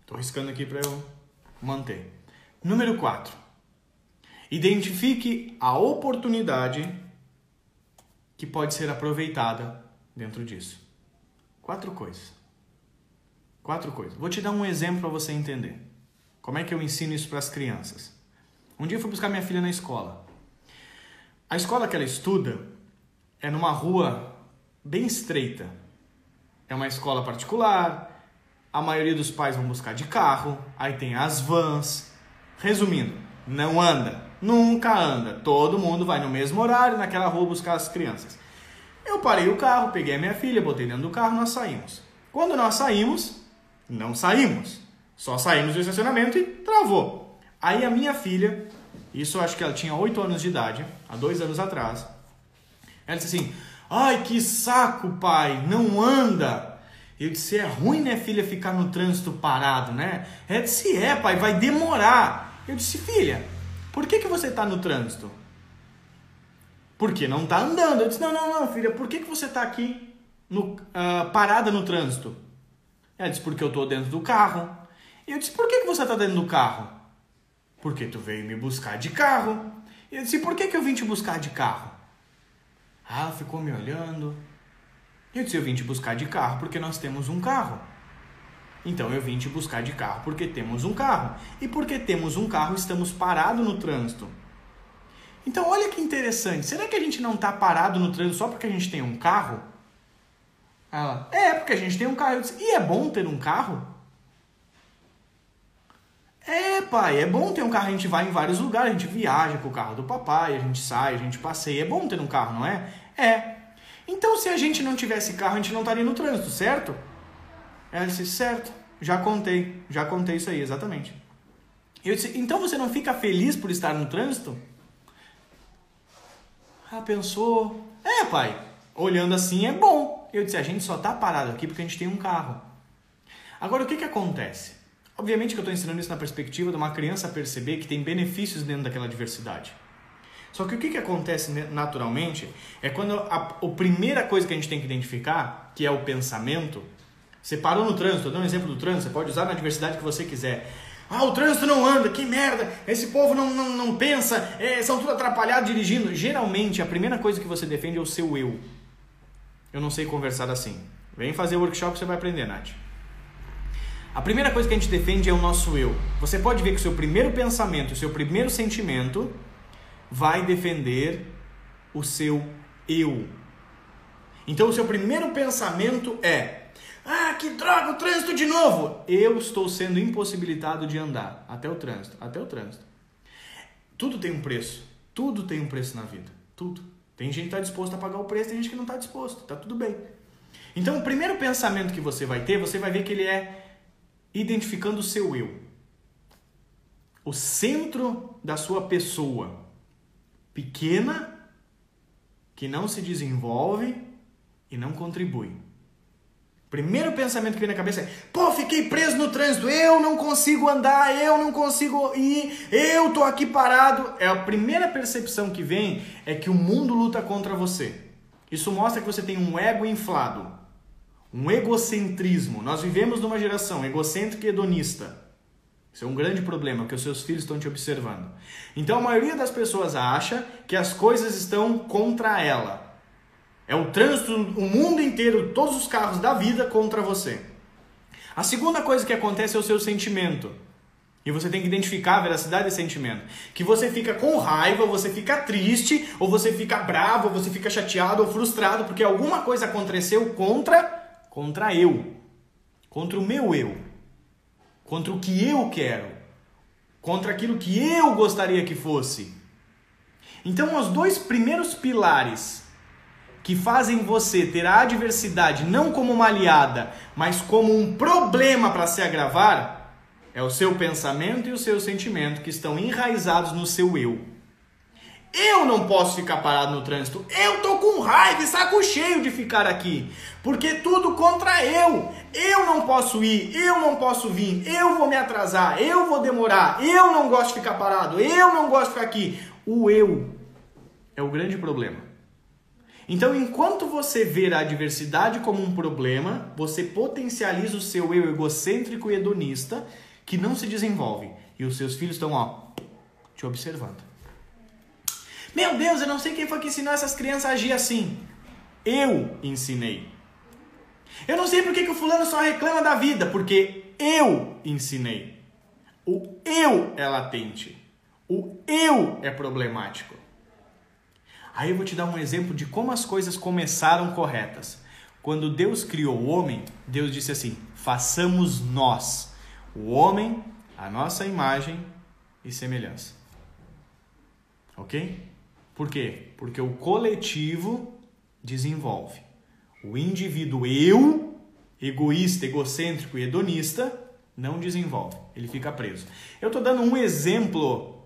Estou riscando aqui para eu manter. Número 4. Identifique a oportunidade que pode ser aproveitada dentro disso. Quatro coisas. Quatro coisas. Vou te dar um exemplo para você entender. Como é que eu ensino isso para as crianças? Um dia eu fui buscar minha filha na escola. A escola que ela estuda é numa rua bem estreita. É uma escola particular, a maioria dos pais vão buscar de carro, aí tem as vans. Resumindo, não anda, nunca anda. Todo mundo vai no mesmo horário naquela rua buscar as crianças. Eu parei o carro, peguei a minha filha, botei dentro do carro, nós saímos. Quando nós saímos, não saímos. Só saímos do estacionamento e travou. Aí a minha filha, isso eu acho que ela tinha 8 anos de idade, há dois anos atrás, ela disse assim: Ai, que saco, pai, não anda. Eu disse: É ruim, né, filha, ficar no trânsito parado, né? Ela disse: É, pai, vai demorar. Eu disse: Filha, por que, que você está no trânsito? Porque não está andando. Eu disse: Não, não, não, filha, por que, que você está aqui no, uh, parada no trânsito? Ela disse, porque eu estou dentro do carro. E eu disse, por que, que você está dentro do carro? Porque tu veio me buscar de carro. E eu disse, por que, que eu vim te buscar de carro? Ah, ficou me olhando. Eu disse, eu vim te buscar de carro porque nós temos um carro. Então eu vim te buscar de carro porque temos um carro. E porque temos um carro, estamos parados no trânsito. Então olha que interessante. Será que a gente não está parado no trânsito só porque a gente tem um carro? Ela, é, porque a gente tem um carro. Eu disse, e é bom ter um carro? É, pai, é bom ter um carro. A gente vai em vários lugares, a gente viaja com o carro do papai, a gente sai, a gente passeia. É bom ter um carro, não é? É. Então, se a gente não tivesse carro, a gente não estaria no trânsito, certo? Ela disse, certo. já contei, já contei isso aí, exatamente. Eu disse, então você não fica feliz por estar no trânsito? Ah, pensou. É, pai, olhando assim é bom. Eu disse, a gente só tá parado aqui porque a gente tem um carro. Agora, o que que acontece? Obviamente que eu estou ensinando isso na perspectiva de uma criança perceber que tem benefícios dentro daquela diversidade. Só que o que, que acontece naturalmente é quando a, a primeira coisa que a gente tem que identificar, que é o pensamento, você parou no trânsito, eu dou um exemplo do trânsito, você pode usar na diversidade que você quiser. Ah, o trânsito não anda, que merda, esse povo não, não, não pensa, é, são tudo atrapalhados dirigindo. Geralmente, a primeira coisa que você defende é o seu eu. Eu não sei conversar assim. Vem fazer o workshop você vai aprender, Nath. A primeira coisa que a gente defende é o nosso eu. Você pode ver que o seu primeiro pensamento, o seu primeiro sentimento vai defender o seu eu. Então o seu primeiro pensamento é: "Ah, que droga, o trânsito de novo. Eu estou sendo impossibilitado de andar até o trânsito, até o trânsito". Tudo tem um preço. Tudo tem um preço na vida. Tudo. Tem gente que está disposto a pagar o preço, tem gente que não está disposto. Tá tudo bem. Então, o primeiro pensamento que você vai ter, você vai ver que ele é identificando o seu eu. O centro da sua pessoa pequena, que não se desenvolve e não contribui. Primeiro pensamento que vem na cabeça é: pô, fiquei preso no trânsito, eu não consigo andar, eu não consigo ir, eu tô aqui parado. É a primeira percepção que vem é que o mundo luta contra você. Isso mostra que você tem um ego inflado, um egocentrismo. Nós vivemos numa geração egocêntrica e hedonista. Isso é um grande problema, porque os seus filhos estão te observando. Então a maioria das pessoas acha que as coisas estão contra ela. É o trânsito, o mundo inteiro, todos os carros da vida contra você. A segunda coisa que acontece é o seu sentimento. E você tem que identificar a veracidade desse sentimento. Que você fica com raiva, você fica triste, ou você fica bravo, ou você fica chateado ou frustrado porque alguma coisa aconteceu contra contra eu. Contra o meu eu contra o que eu quero, contra aquilo que eu gostaria que fosse. Então, os dois primeiros pilares que fazem você ter a adversidade não como uma aliada, mas como um problema para se agravar, é o seu pensamento e o seu sentimento que estão enraizados no seu eu. Eu não posso ficar parado no trânsito. Eu tô com raiva e saco cheio de ficar aqui. Porque tudo contra eu. Eu não posso ir, eu não posso vir, eu vou me atrasar, eu vou demorar, eu não gosto de ficar parado, eu não gosto de ficar aqui. O eu é o grande problema. Então, enquanto você ver a adversidade como um problema, você potencializa o seu eu egocêntrico e hedonista que não se desenvolve. E os seus filhos estão, ó, te observando. Meu Deus, eu não sei quem foi que ensinou essas crianças a agir assim. Eu ensinei. Eu não sei por que, que o fulano só reclama da vida, porque eu ensinei. O eu é latente. O eu é problemático. Aí eu vou te dar um exemplo de como as coisas começaram corretas. Quando Deus criou o homem, Deus disse assim: façamos nós, o homem, a nossa imagem e semelhança. Ok? Por quê? Porque o coletivo desenvolve. O indivíduo eu, egoísta, egocêntrico e hedonista, não desenvolve. Ele fica preso. Eu estou dando um exemplo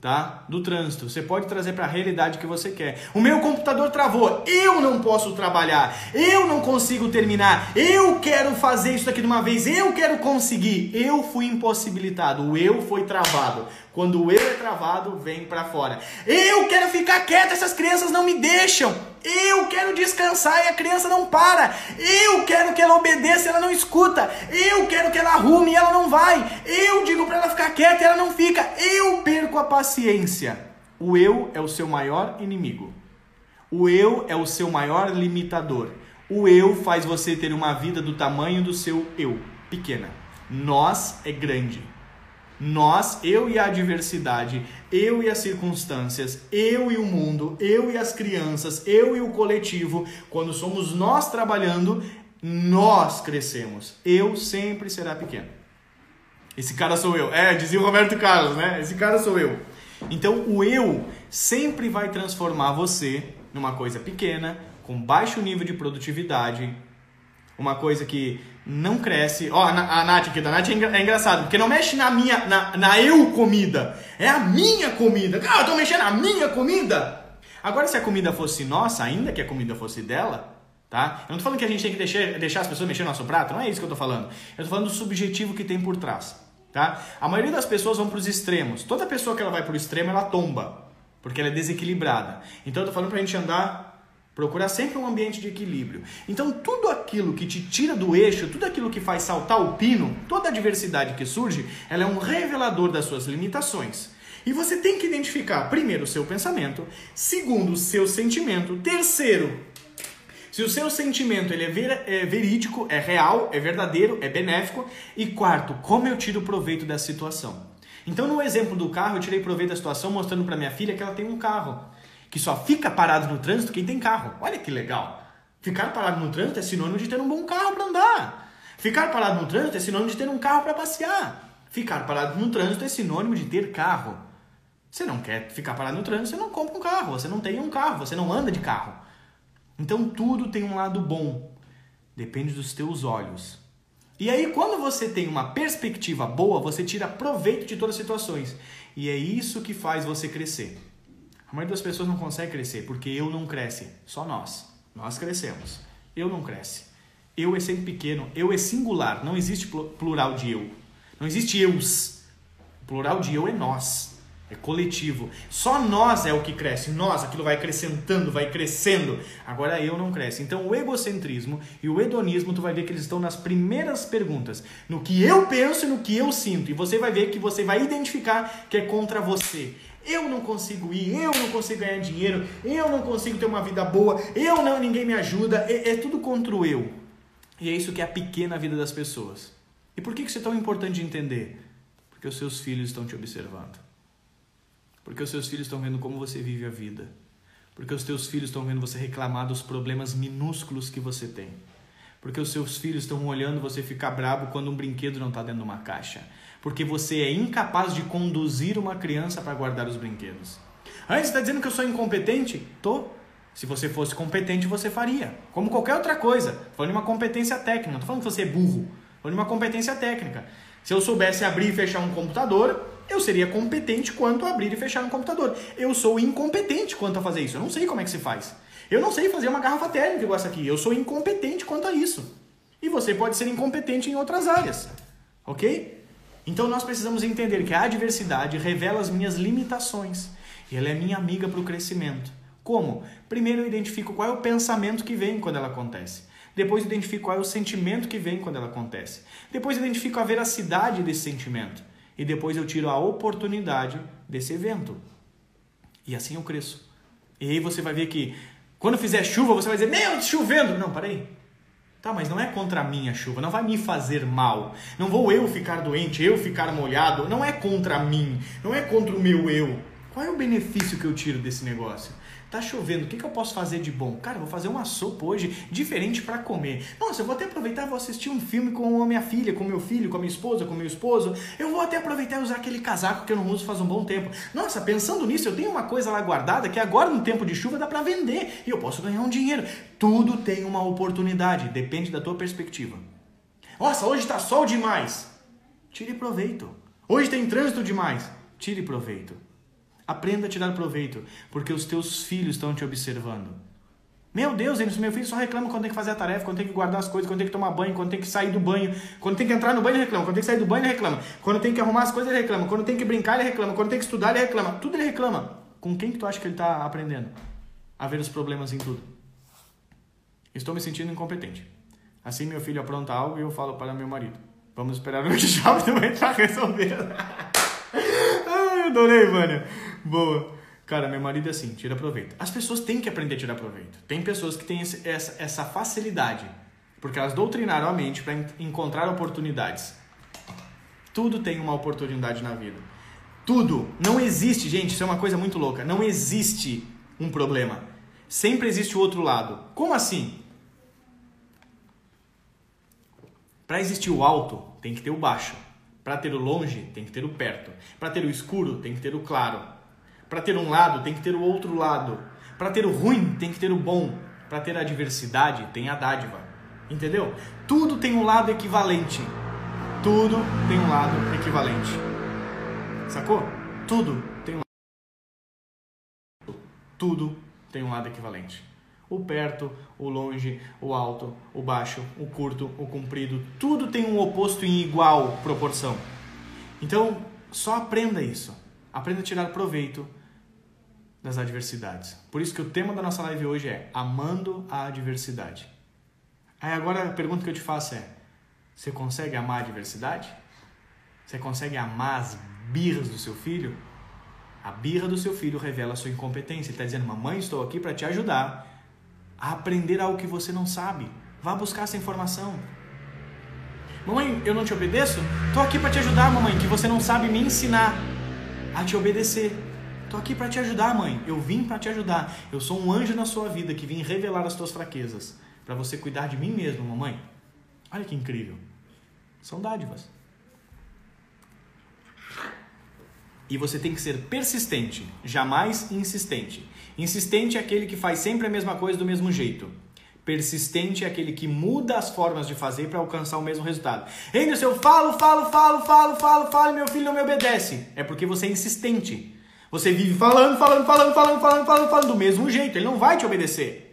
tá? Do trânsito. Você pode trazer para a realidade que você quer. O meu computador travou. Eu não posso trabalhar. Eu não consigo terminar. Eu quero fazer isso aqui de uma vez. Eu quero conseguir. Eu fui impossibilitado. O eu foi travado. Quando o eu é travado, vem para fora. Eu quero ficar quieto, essas crianças não me deixam. Eu quero descansar e a criança não para. Eu quero que ela obedeça e ela não escuta. Eu quero que ela arrume e ela não vai. Eu digo para ela ficar quieta e ela não fica. Eu perco a paciência. O eu é o seu maior inimigo. O eu é o seu maior limitador. O eu faz você ter uma vida do tamanho do seu eu, pequena. Nós é grande. Nós, eu e a adversidade, eu e as circunstâncias, eu e o mundo, eu e as crianças, eu e o coletivo, quando somos nós trabalhando, nós crescemos. Eu sempre será pequeno. Esse cara sou eu. É, dizia o Roberto Carlos, né? Esse cara sou eu. Então, o eu sempre vai transformar você numa coisa pequena, com baixo nível de produtividade, uma coisa que não cresce. Ó, a, a Nath aqui, da Nath é, engra, é, engraçado, porque não mexe na minha, na, na eu comida. É a minha comida. Cara, eu tô mexendo na minha comida. Agora, se a comida fosse nossa, ainda que a comida fosse dela, tá? Eu não tô falando que a gente tem que deixar, deixar as pessoas mexer no nosso prato, não é isso que eu tô falando. Eu tô falando do subjetivo que tem por trás, tá? A maioria das pessoas vão para os extremos. Toda pessoa que ela vai para o extremo, ela tomba, porque ela é desequilibrada. Então, eu tô falando pra gente andar Procurar sempre um ambiente de equilíbrio. Então, tudo aquilo que te tira do eixo, tudo aquilo que faz saltar o pino, toda a diversidade que surge, ela é um revelador das suas limitações. E você tem que identificar, primeiro, o seu pensamento, segundo, o seu sentimento, terceiro, se o seu sentimento ele é, ver, é verídico, é real, é verdadeiro, é benéfico, e quarto, como eu tiro proveito dessa situação. Então, no exemplo do carro, eu tirei proveito da situação mostrando para minha filha que ela tem um carro que só fica parado no trânsito quem tem carro. Olha que legal. Ficar parado no trânsito é sinônimo de ter um bom carro para andar. Ficar parado no trânsito é sinônimo de ter um carro para passear. Ficar parado no trânsito é sinônimo de ter carro. Você não quer ficar parado no trânsito, você não compra um carro, você não tem um carro, você não anda de carro. Então tudo tem um lado bom. Depende dos teus olhos. E aí, quando você tem uma perspectiva boa, você tira proveito de todas as situações. E é isso que faz você crescer. A maioria das pessoas não consegue crescer porque eu não cresce, só nós. Nós crescemos. Eu não cresce. Eu é sempre pequeno, eu é singular, não existe plural de eu. Não existe eus. O plural de eu é nós. É coletivo. Só nós é o que cresce. Nós, aquilo vai acrescentando, vai crescendo. Agora eu não cresce. Então o egocentrismo e o hedonismo, tu vai ver que eles estão nas primeiras perguntas. No que eu penso e no que eu sinto. E você vai ver que você vai identificar que é contra você. Eu não consigo ir, eu não consigo ganhar dinheiro, eu não consigo ter uma vida boa, eu não, ninguém me ajuda, é, é tudo contra o eu. E é isso que é a pequena vida das pessoas. E por que isso é tão importante de entender? Porque os seus filhos estão te observando. Porque os seus filhos estão vendo como você vive a vida. Porque os teus filhos estão vendo você reclamar dos problemas minúsculos que você tem. Porque os seus filhos estão olhando você ficar bravo quando um brinquedo não está dentro de uma caixa porque você é incapaz de conduzir uma criança para guardar os brinquedos. Aí você está dizendo que eu sou incompetente? Tô. Se você fosse competente, você faria. Como qualquer outra coisa. Falando de uma competência técnica. Não estou falando que você é burro. Falando de uma competência técnica. Se eu soubesse abrir e fechar um computador, eu seria competente quanto a abrir e fechar um computador. Eu sou incompetente quanto a fazer isso. Eu não sei como é que se faz. Eu não sei fazer uma garrafa térmica igual essa aqui. Eu sou incompetente quanto a isso. E você pode ser incompetente em outras áreas. Ok? Então nós precisamos entender que a adversidade revela as minhas limitações e ela é minha amiga para o crescimento. Como? Primeiro eu identifico qual é o pensamento que vem quando ela acontece. Depois identifico qual é o sentimento que vem quando ela acontece. Depois identifico a veracidade desse sentimento. E depois eu tiro a oportunidade desse evento. E assim eu cresço. E aí você vai ver que quando fizer chuva, você vai dizer: Meu, chovendo! Não, parei. Tá, mas não é contra a minha chuva, não vai me fazer mal. Não vou eu ficar doente, eu ficar molhado. Não é contra mim, não é contra o meu eu. Qual é o benefício que eu tiro desse negócio? Tá chovendo, o que, que eu posso fazer de bom? Cara, eu vou fazer uma sopa hoje diferente para comer. Nossa, eu vou até aproveitar vou assistir um filme com a minha filha, com meu filho, com a minha esposa, com meu esposo. Eu vou até aproveitar e usar aquele casaco que eu não uso faz um bom tempo. Nossa, pensando nisso, eu tenho uma coisa lá guardada que agora no tempo de chuva dá para vender e eu posso ganhar um dinheiro. Tudo tem uma oportunidade, depende da tua perspectiva. Nossa, hoje está sol demais. Tire proveito. Hoje tem trânsito demais. Tire proveito. Aprenda a tirar proveito, porque os teus filhos estão te observando. Meu Deus, eles, meu filho só reclama quando tem que fazer a tarefa, quando tem que guardar as coisas, quando tem que tomar banho, quando tem que sair do banho, quando tem que entrar no banho ele reclama, quando tem que sair do banho ele reclama, quando tem que arrumar as coisas ele reclama, quando tem que brincar ele reclama, quando tem que estudar ele reclama, tudo ele reclama. Com quem que tu acha que ele está aprendendo? A ver os problemas em tudo. Estou me sentindo incompetente. Assim meu filho apronta algo e eu falo para meu marido. Vamos esperar o workshop para resolver. Ai, adorei, mano. [laughs] Boa. Cara, meu marido é assim, tira proveito. As pessoas têm que aprender a tirar proveito. Tem pessoas que têm esse, essa, essa facilidade, porque elas doutrinaram a mente para encontrar oportunidades. Tudo tem uma oportunidade na vida. Tudo. Não existe, gente, isso é uma coisa muito louca. Não existe um problema. Sempre existe o outro lado. Como assim? Para existir o alto, tem que ter o baixo. Para ter o longe, tem que ter o perto. Para ter o escuro, tem que ter o claro. Para ter um lado, tem que ter o outro lado. Para ter o ruim, tem que ter o bom. Para ter a diversidade, tem a dádiva. Entendeu? Tudo tem um lado equivalente. Tudo tem um lado equivalente. Sacou? Tudo tem um Tudo tem um lado equivalente. O perto, o longe, o alto, o baixo, o curto, o comprido, tudo tem um oposto em igual proporção. Então, só aprenda isso. Aprenda a tirar proveito das adversidades. Por isso que o tema da nossa live hoje é amando a adversidade. Aí agora a pergunta que eu te faço é: você consegue amar a adversidade? Você consegue amar as birras do seu filho? A birra do seu filho revela a sua incompetência. Ele está dizendo: Mamãe, estou aqui para te ajudar a aprender algo que você não sabe. Vá buscar essa informação. Mamãe, eu não te obedeço? Estou aqui para te ajudar, mamãe, que você não sabe me ensinar a te obedecer. Estou aqui para te ajudar, mãe. Eu vim para te ajudar. Eu sou um anjo na sua vida que vim revelar as tuas fraquezas para você cuidar de mim mesmo, mamãe. Olha que incrível. São dádivas. E você tem que ser persistente, jamais insistente. Insistente é aquele que faz sempre a mesma coisa do mesmo jeito. Persistente é aquele que muda as formas de fazer para alcançar o mesmo resultado. Anderson, eu falo, falo, falo, falo, falo, falo meu filho não me obedece. É porque você é insistente. Você vive falando, falando, falando, falando, falando, falando, falando do mesmo jeito. Ele não vai te obedecer.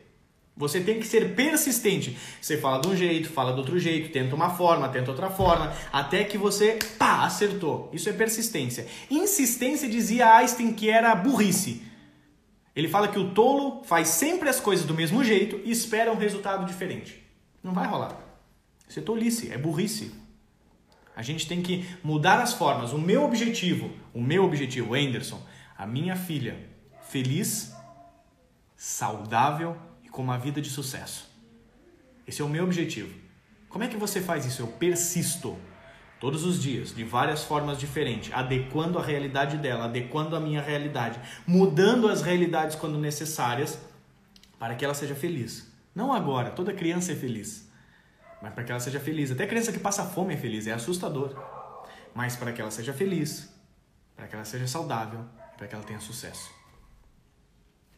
Você tem que ser persistente. Você fala de um jeito, fala de outro jeito, tenta uma forma, tenta outra forma, até que você, pá, acertou. Isso é persistência. Insistência dizia Einstein que era burrice. Ele fala que o tolo faz sempre as coisas do mesmo jeito e espera um resultado diferente. Não vai rolar. Isso é tolice, é burrice. A gente tem que mudar as formas. O meu objetivo, o meu objetivo, Anderson, a minha filha, feliz, saudável com uma vida de sucesso. Esse é o meu objetivo. Como é que você faz isso? Eu persisto todos os dias, de várias formas diferentes, adequando a realidade dela, adequando a minha realidade, mudando as realidades quando necessárias, para que ela seja feliz. Não agora, toda criança é feliz, mas para que ela seja feliz. Até criança que passa fome é feliz, é assustador. Mas para que ela seja feliz, para que ela seja saudável, para que ela tenha sucesso.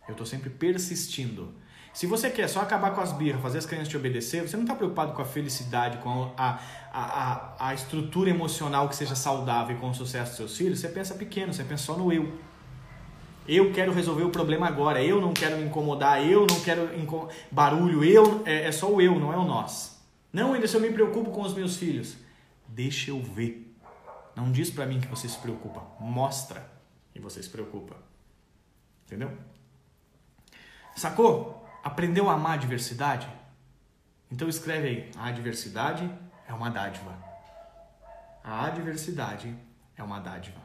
Eu estou sempre persistindo se você quer só acabar com as birras, fazer as crianças te obedecer, você não está preocupado com a felicidade, com a, a, a, a estrutura emocional que seja saudável e com o sucesso dos seus filhos, você pensa pequeno, você pensa só no eu. Eu quero resolver o problema agora, eu não quero me incomodar, eu não quero barulho, eu é, é, só o eu, não é o nós. Não, ainda se eu me preocupo com os meus filhos. Deixa eu ver. Não diz para mim que você se preocupa, mostra que você se preocupa. Entendeu? Sacou? Aprendeu a amar a diversidade? Então escreve aí: a adversidade é uma dádiva. A adversidade é uma dádiva.